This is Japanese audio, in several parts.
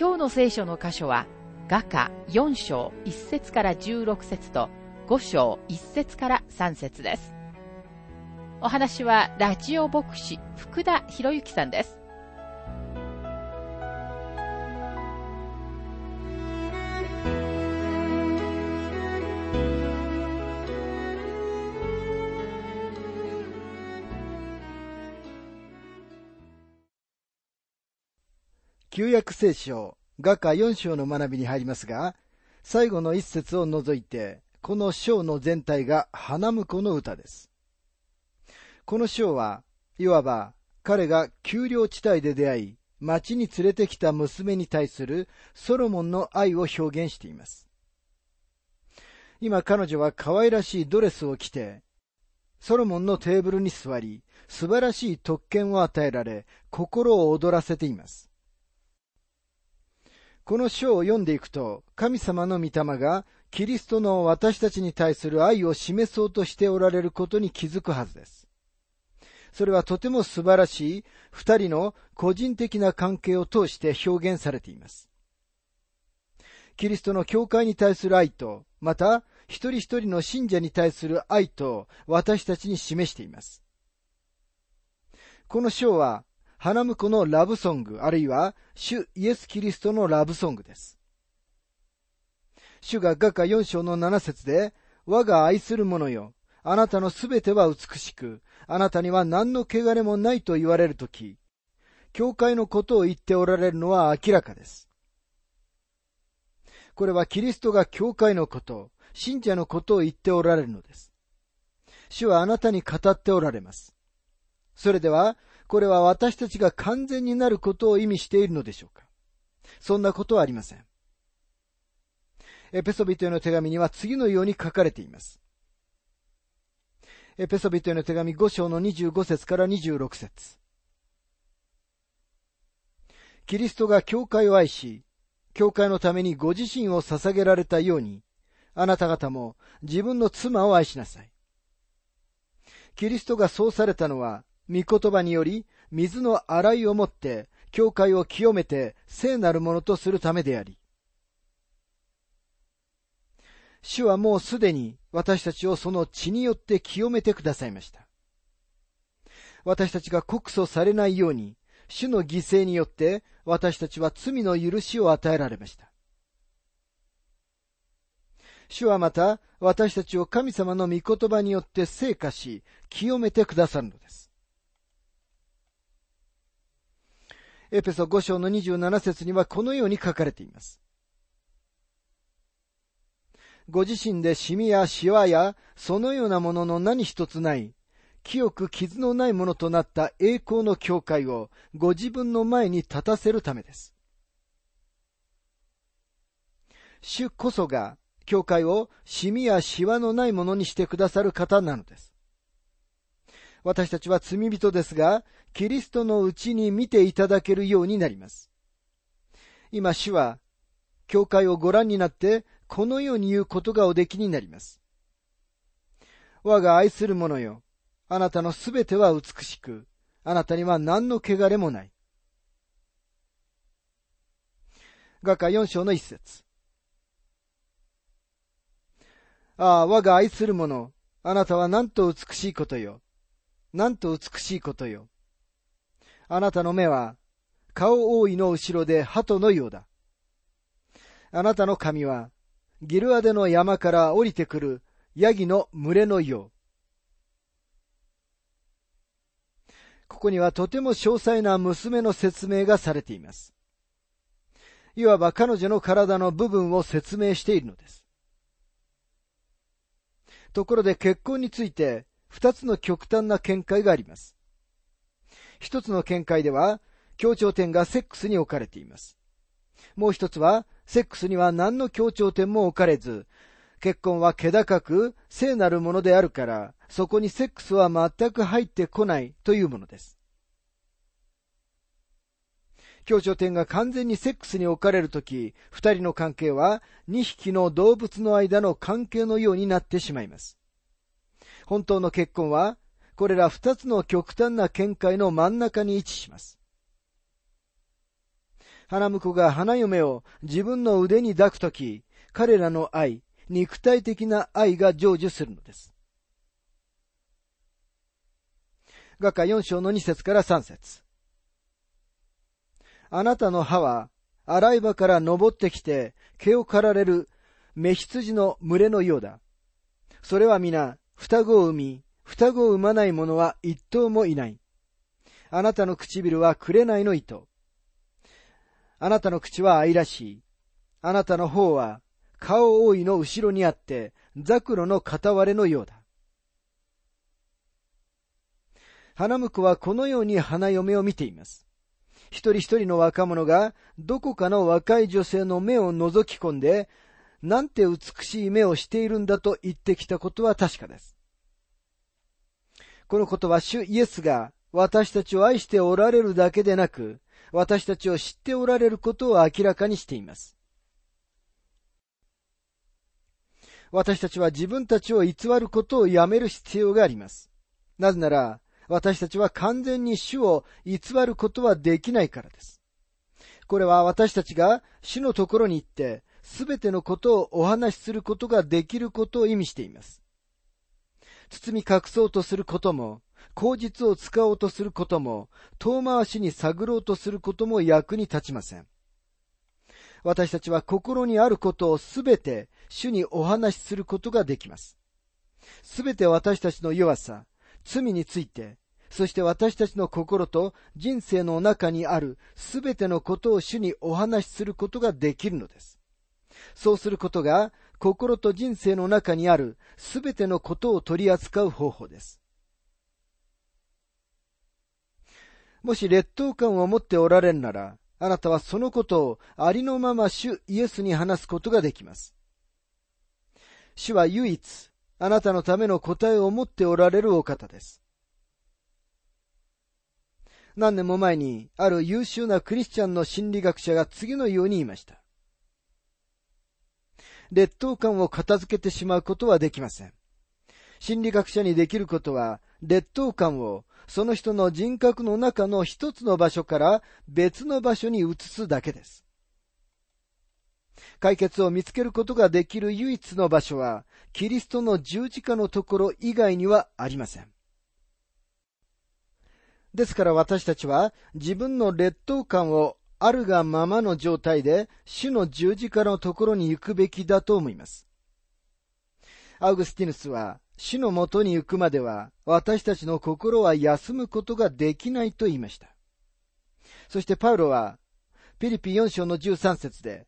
今日の聖書の箇所は、画家4章1節から16節と5章1節から3節です。お話はラジオ牧師福田博之さんです。旧約聖書、画家4章の学びに入りますが、最後の一節を除いて、この章の全体が花婿の歌です。この章は、いわば彼が丘陵地帯で出会い、町に連れてきた娘に対するソロモンの愛を表現しています。今彼女は可愛らしいドレスを着て、ソロモンのテーブルに座り、素晴らしい特権を与えられ、心を躍らせています。この書を読んでいくと、神様の御霊がキリストの私たちに対する愛を示そうとしておられることに気づくはずです。それはとても素晴らしい二人の個人的な関係を通して表現されています。キリストの教会に対する愛と、また一人一人の信者に対する愛と私たちに示しています。この章は花婿のラブソング、あるいは主イエス・キリストのラブソングです。主が画家4章の7節で、我が愛する者よ、あなたのすべては美しく、あなたには何の汚れもないと言われるとき、教会のことを言っておられるのは明らかです。これはキリストが教会のこと、信者のことを言っておられるのです。主はあなたに語っておられます。それでは、これは私たちが完全になることを意味しているのでしょうか？そんなことはありません。エペソビトへの手紙には次のように書かれています。エペソビトへの手紙5章の25節から26節キリストが教会を愛し、教会のためにご自身を捧げられたように、あなた方も自分の妻を愛しなさい。キリストがそうされたのは、御言葉により、水の洗いをもって、教会を清めて聖なるものとするためであり、主はもうすでに私たちをその血によって清めてくださいました。私たちが告訴されないように、主の犠牲によって私たちは罪の許しを与えられました。主はまた私たちを神様の御言葉によって聖化し、清めてくださるのです。エペソ5章の27節にはこのように書かれています。ご自身でシミやシワやそのようなものの何一つない、清く傷のないものとなった栄光の教会をご自分の前に立たせるためです。主こそが教会をシミやシワのないものにしてくださる方なのです。私たちは罪人ですが、キリストのうちに見ていただけるようになります。今主は、教会をご覧になって、このように言うことがおできになります。我が愛する者よ、あなたのすべては美しく、あなたには何の汚れもない。画家四章の一節。ああ、我が愛する者、あなたはなんと美しいことよ。なんと美しいことよ。あなたの目は、顔覆いの後ろで鳩のようだ。あなたの髪は、ギルアデの山から降りてくるヤギの群れのよう。ここにはとても詳細な娘の説明がされています。いわば彼女の体の部分を説明しているのです。ところで結婚について二つの極端な見解があります。一つの見解では、協調点がセックスに置かれています。もう一つは、セックスには何の協調点も置かれず、結婚は気高く聖なるものであるから、そこにセックスは全く入ってこないというものです。協調点が完全にセックスに置かれるとき、二人の関係は二匹の動物の間の関係のようになってしまいます。本当の結婚は、これら二つの極端な見解の真ん中に位置します。花婿が花嫁を自分の腕に抱くとき、彼らの愛、肉体的な愛が成就するのです。画家4章の2節から3節あなたの歯は、洗い場から登ってきて、毛を刈られる、目羊の群れのようだ。それは皆、双子を産み、双子を産まない者は一頭もいない。あなたの唇は紅の糸。あなたの口は愛らしい。あなたの方は顔覆いの後ろにあって、ザクロの片割れのようだ。花婿はこのように花嫁を見ています。一人一人の若者がどこかの若い女性の目を覗き込んで、なんて美しい目をしているんだと言ってきたことは確かです。このことは主イエスが私たちを愛しておられるだけでなく、私たちを知っておられることを明らかにしています。私たちは自分たちを偽ることをやめる必要があります。なぜなら、私たちは完全に主を偽ることはできないからです。これは私たちが主のところに行って、すべてのことをお話しすることができることを意味しています。包み隠そうとすることも、口実を使おうとすることも、遠回しに探ろうとすることも役に立ちません。私たちは心にあることをすべて主にお話しすることができます。すべて私たちの弱さ、罪について、そして私たちの心と人生の中にあるすべてのことを主にお話しすることができるのです。そうすることが心と人生の中にあるすべてのことを取り扱う方法です。もし劣等感を持っておられるなら、あなたはそのことをありのまま主イエスに話すことができます。主は唯一、あなたのための答えを持っておられるお方です。何年も前に、ある優秀なクリスチャンの心理学者が次のように言いました。劣等感を片付けてしまうことはできません。心理学者にできることは、劣等感をその人の人格の中の一つの場所から別の場所に移すだけです。解決を見つけることができる唯一の場所は、キリストの十字架のところ以外にはありません。ですから私たちは自分の劣等感をあるがままの状態で主の十字架のところに行くべきだと思います。アウグスティヌスは死のもとに行くまでは、私たちの心は休むことができないと言いました。そしてパウロは、ピリピ4章の13節で、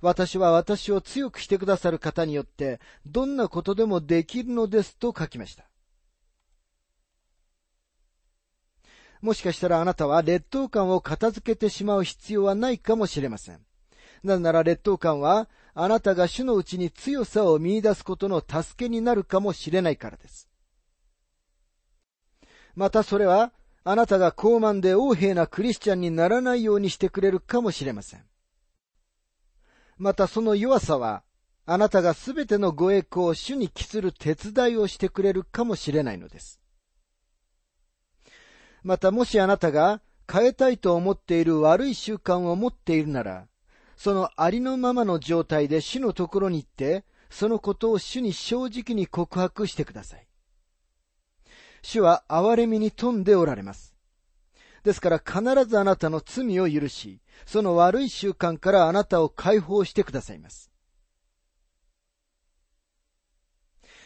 私は私を強くしてくださる方によって、どんなことでもできるのですと書きました。もしかしたらあなたは劣等感を片付けてしまう必要はないかもしれません。なぜなら劣等感はあなたが主のうちに強さを見出すことの助けになるかもしれないからです。またそれは、あなたが高慢で横柄なクリスチャンにならないようにしてくれるかもしれません。またその弱さは、あなたがすべてのご栄光を主に帰する手伝いをしてくれるかもしれないのです。またもしあなたが変えたいと思っている悪い習慣を持っているなら、そのありのままの状態で主のところに行って、そのことを主に正直に告白してください。主は憐れみに富んでおられます。ですから必ずあなたの罪を許し、その悪い習慣からあなたを解放してくださいます。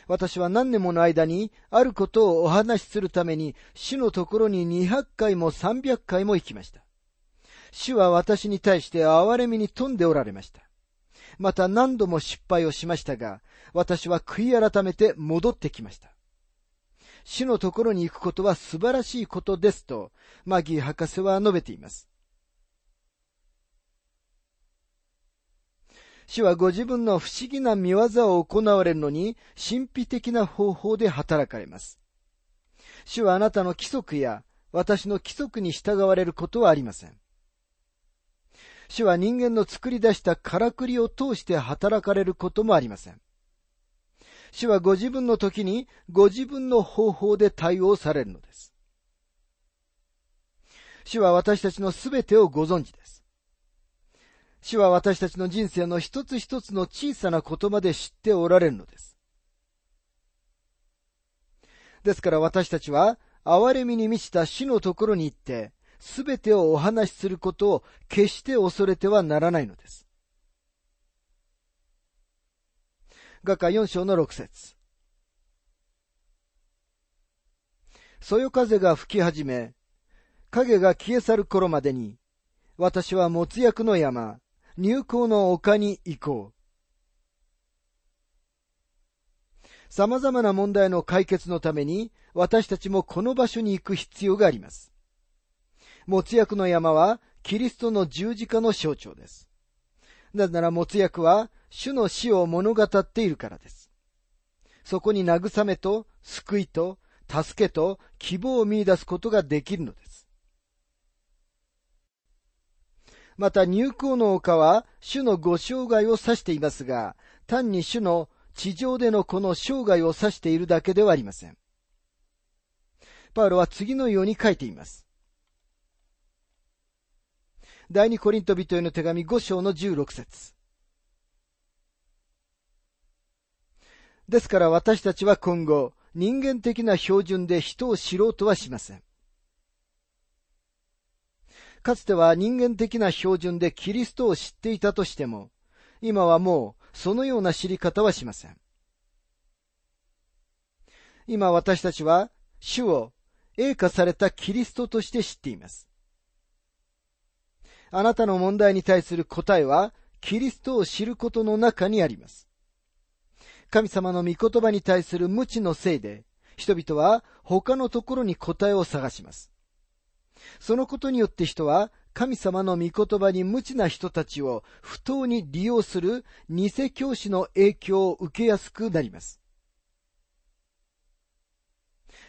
私は何年もの間にあることをお話しするために主のところに200回も300回も行きました。主は私に対して憐れみに富んでおられました。また何度も失敗をしましたが、私は悔い改めて戻ってきました。主のところに行くことは素晴らしいことですと、マギー博士は述べています。主はご自分の不思議な見業を行われるのに神秘的な方法で働かれます。主はあなたの規則や私の規則に従われることはありません。主は人間の作り出したからくりを通して働かれることもありません。主はご自分の時にご自分の方法で対応されるのです。主は私たちのすべてをご存知です。主は私たちの人生の一つ一つの小さな言葉で知っておられるのです。ですから私たちは、憐れみに満ちた死のところに行って、すべてをお話しすることを決して恐れてはならないのです。画家4章の6節そよ風が吹き始め、影が消え去る頃までに、私は没薬の山、入港の丘に行こう。様々な問題の解決のために、私たちもこの場所に行く必要があります。没薬の山は、キリストの十字架の象徴です。なぜなら没薬は、主の死を物語っているからです。そこに慰めと、救いと、助けと、希望を見出すことができるのです。また入港の丘は主のご生涯を指していますが、単に主の地上でのこの生涯を指しているだけではありません。パウロは次のように書いています。第二コリント人への手紙5章の16節ですから私たちは今後、人間的な標準で人を知ろうとはしません。かつては人間的な標準でキリストを知っていたとしても、今はもうそのような知り方はしません。今私たちは主を栄華されたキリストとして知っています。あなたの問題に対する答えはキリストを知ることの中にあります。神様の御言葉に対する無知のせいで、人々は他のところに答えを探します。そのことによって人は神様の御言葉に無知な人たちを不当に利用する偽教師の影響を受けやすくなります。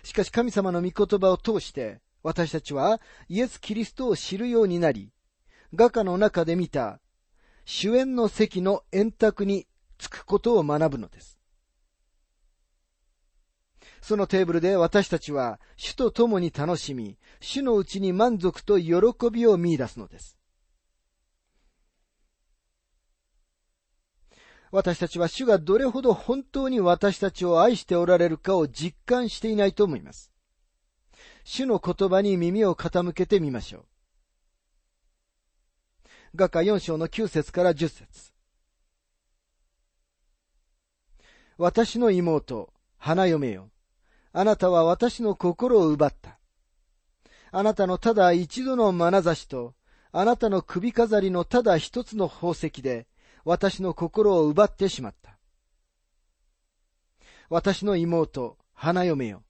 しかし神様の御言葉を通して私たちはイエス・キリストを知るようになり、画家の中で見た主演の席の円卓につくことを学ぶのです。そのテーブルで私たちは主と共に楽しみ、主のうちに満足と喜びを見出すのです。私たちは主がどれほど本当に私たちを愛しておられるかを実感していないと思います。主の言葉に耳を傾けてみましょう。画家4章の9節から10節私の妹、花嫁よ。あなたは私の心を奪った。あなたのただ一度の眼差しと、あなたの首飾りのただ一つの宝石で、私の心を奪ってしまった。私の妹、花嫁よ。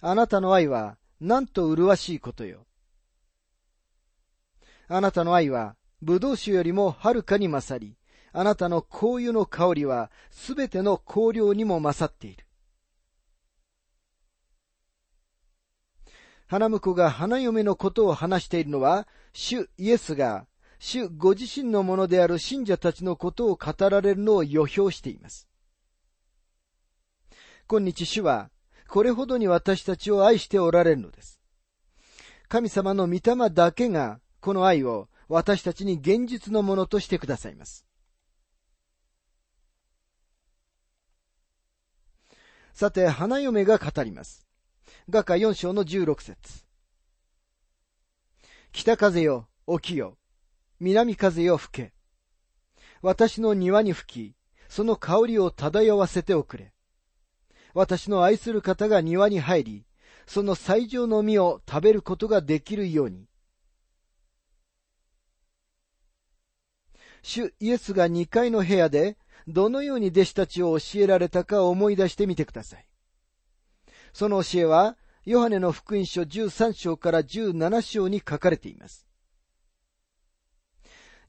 あなたの愛は、なんと麗しいことよ。あなたの愛は、葡萄酒よりもはるかに勝り、あなたの香油の香りは、すべての香料にも勝っている。花婿が花嫁のことを話しているのは、主イエスが、主ご自身のものである信者たちのことを語られるのを予表しています。今日主は、これほどに私たちを愛しておられるのです。神様の御霊だけが、この愛を私たちに現実のものとしてくださいます。さて、花嫁が語ります。画家4章の16節北風よ、起きよ。南風よ、吹け。私の庭に吹き、その香りを漂わせておくれ。私の愛する方が庭に入り、その最上の実を食べることができるように。主イエスが2階の部屋で、どのように弟子たちを教えられたか思い出してみてください。その教えは、ヨハネの福音書13章から17章に書かれています。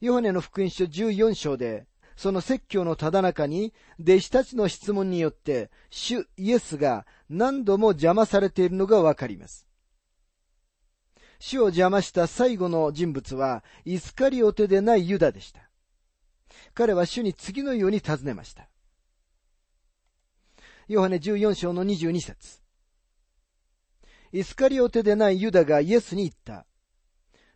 ヨハネの福音書14章で、その説教のただ中に、弟子たちの質問によって、主イエスが何度も邪魔されているのがわかります。主を邪魔した最後の人物は、イスカリオテでないユダでした。彼は主に次のように尋ねました。ヨハネ14章の22節イスカリオテでないユダがイエスに言った。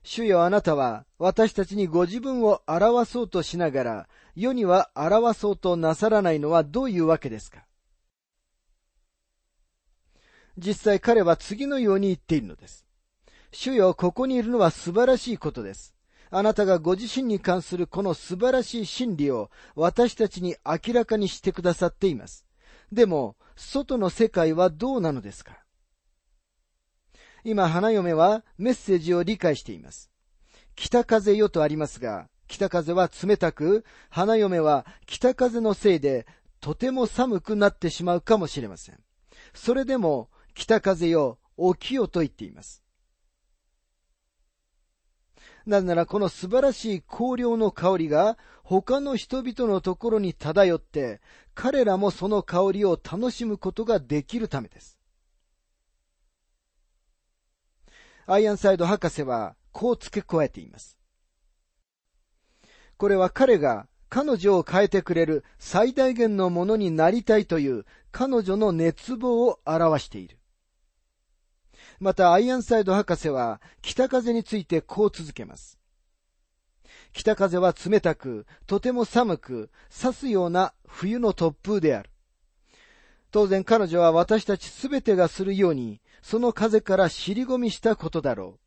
主よあなたは私たちにご自分を表そうとしながら、世には表そうとなさらないのはどういうわけですか？実際彼は次のように言っているのです。主よ、ここにいるのは素晴らしいことです。あなたがご自身に関するこの素晴らしい真理を私たちに明らかにしてくださっています。でも、外の世界はどうなのですか？今、花嫁はメッセージを理解しています。北風よとありますが、北風は冷たく、花嫁は北風のせいでとても寒くなってしまうかもしれません。それでも、北風よ、起きよと言っています。なぜならこの素晴らしい香料の香りが他の人々のところに漂って、彼らもその香りを楽しむことができるためです。アイアンサイド博士はこう付け加えています。これは彼が彼女を変えてくれる最大限のものになりたいという彼女の熱望を表している。また、アイアンサイド博士は、北風についてこう続けます。北風は冷たく、とても寒く、刺すような冬の突風である。当然彼女は私たちすべてがするように、その風から尻込みしたことだろ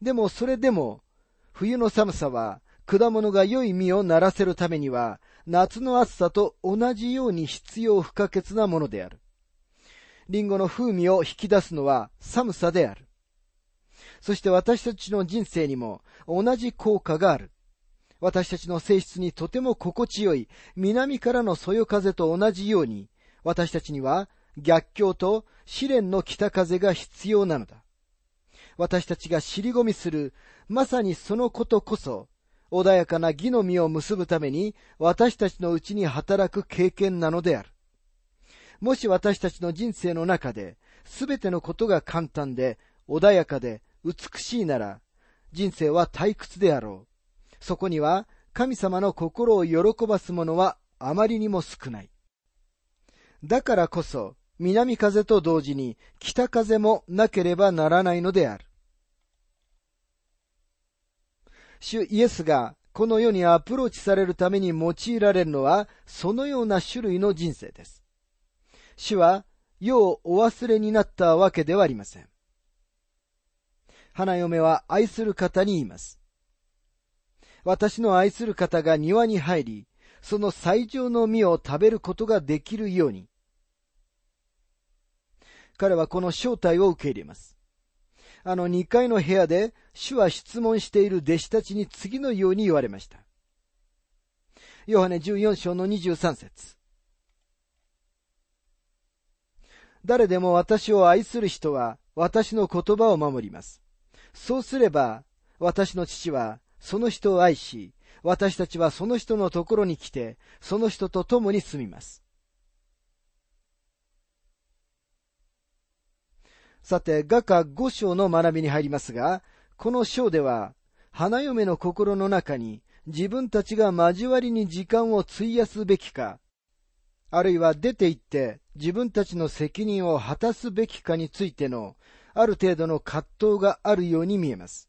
う。でもそれでも、冬の寒さは、果物が良い実をならせるためには、夏の暑さと同じように必要不可欠なものである。リンゴの風味を引き出すのは寒さである。そして私たちの人生にも同じ効果がある。私たちの性質にとても心地よい南からのそよ風と同じように、私たちには逆境と試練の北風が必要なのだ。私たちが尻込みする、まさにそのことこそ、穏やかな義の実を結ぶために私たちのうちに働く経験なのである。もし私たちの人生の中で、すべてのことが簡単で、穏やかで、美しいなら、人生は退屈であろう。そこには、神様の心を喜ばすものはあまりにも少ない。だからこそ、南風と同時に北風もなければならないのである。主イエスがこの世にアプローチされるために用いられるのは、そのような種類の人生です。主は世をお忘れになったわけではありません。花嫁は愛する方に言います。私の愛する方が庭に入り、その最上の実を食べることができるように。彼はこの正体を受け入れます。あの二階の部屋で主は質問している弟子たちに次のように言われました。ヨハネ14章の23節誰でも私を愛する人は私の言葉を守ります。そうすれば、私の父はその人を愛し、私たちはその人のところに来て、その人と共に住みます。さて、画家五章の学びに入りますが、この章では、花嫁の心の中に自分たちが交わりに時間を費やすべきか、あるいは出て行って自分たちの責任を果たすべきかについてのある程度の葛藤があるように見えます。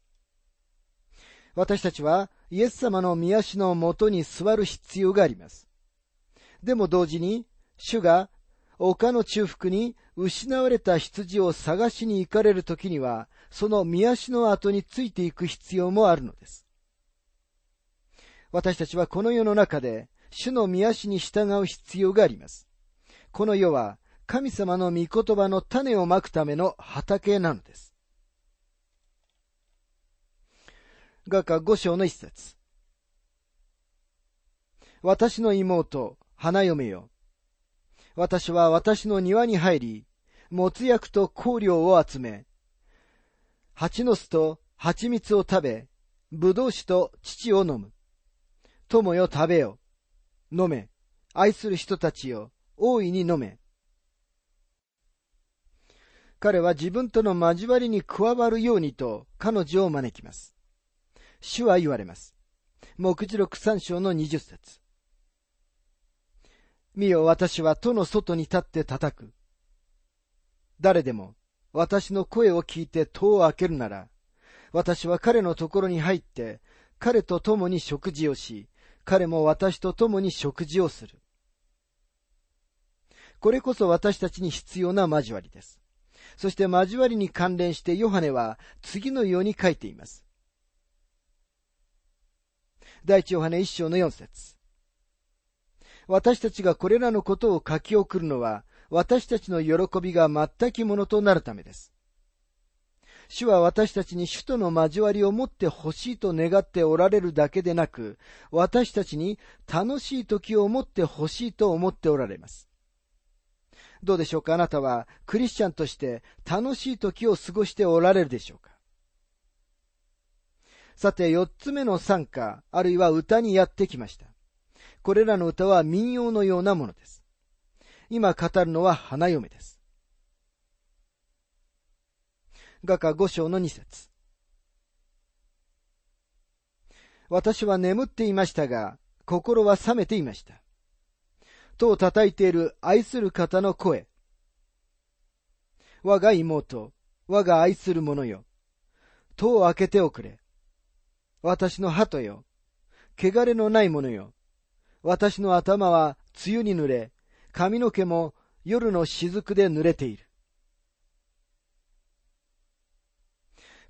私たちはイエス様の御足のもとに座る必要があります。でも同時に、主が丘の中腹に失われた羊を探しに行かれるときには、その御足の後についていく必要もあるのです。私たちはこの世の中で主の御足に従う必要があります。この世は神様の御言葉の種をまくための畑なのです。画家五章の一節。私の妹、花嫁よ。私は私の庭に入り、もつ薬と香料を集め、蜂の巣と蜂蜜を食べ、ぶどう酒と乳を飲む。友よ食べよ。飲め。愛する人たちよ、大いに飲め。彼は自分との交わりに加わるようにと彼女を招きます。主は言われます。目次録三章の二十節。見よ、私は戸の外に立って叩く。誰でも私の声を聞いて戸を開けるなら、私は彼のところに入って、彼と共に食事をし、彼も私と共に食事をする。これこそ私たちに必要な交わりです。そして交わりに関連してヨハネは次のように書いています。第一ヨハネ一章の四節私たちがこれらのことを書き送るのは、私たちの喜びが全きものとなるためです。主は私たちに主との交わりを持ってほしいと願っておられるだけでなく、私たちに楽しい時を持ってほしいと思っておられます。どうでしょうか？あなたはクリスチャンとして楽しい時を過ごしておられるでしょうか？さて、四つ目の参加、あるいは歌にやってきました。これらの歌は民謡のようなものです。今語るのは花嫁です。画家五章の二節私は眠っていましたが、心は覚めていました。とを叩いている愛する方の声。我が妹、我が愛する者よ。戸を開けておくれ。私の鳩よ。汚れのない者よ。私の頭は梅雨に濡れ、髪の毛も夜の雫で濡れている。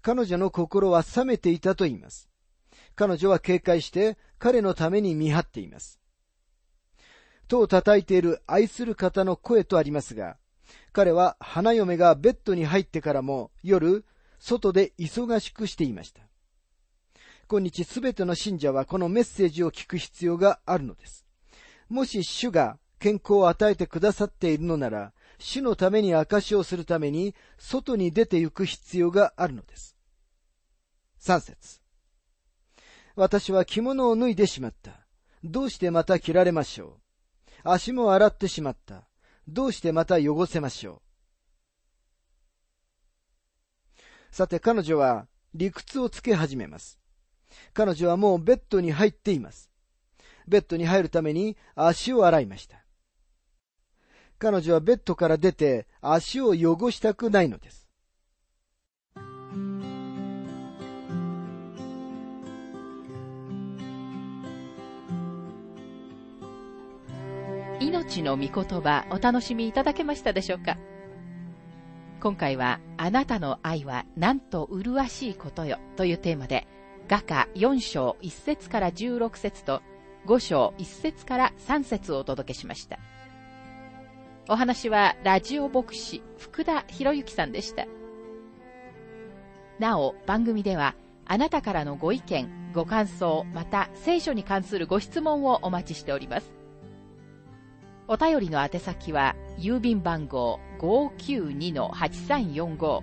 彼女の心は冷めていたと言います。彼女は警戒して彼のために見張っています。戸を叩いている愛する方の声とありますが、彼は花嫁がベッドに入ってからも夜、外で忙しくしていました。今日すべての信者はこのメッセージを聞く必要があるのです。もし主が健康を与えてくださっているのなら、主のために証をするために外に出て行く必要があるのです。三節私は着物を脱いでしまった。どうしてまた着られましょう足も洗ってしまった。どうしてまた汚せましょう。さて彼女は理屈をつけ始めます。彼女はもうベッドに入っています。ベッドに入るために足を洗いました。彼女はベッドから出て足を汚したくないのです。命の御言葉お楽しみいただけましたでしょうか？今回はあなたの愛はなんと麗しいことよというテーマで画家4章1節から16節と5章1節から3節をお届けしました。お話はラジオ牧師福田博之さんでした。なお番組ではあなたからのご意見、ご感想、また聖書に関するご質問をお待ちしております。お便りの宛先は、郵便番号592-8345、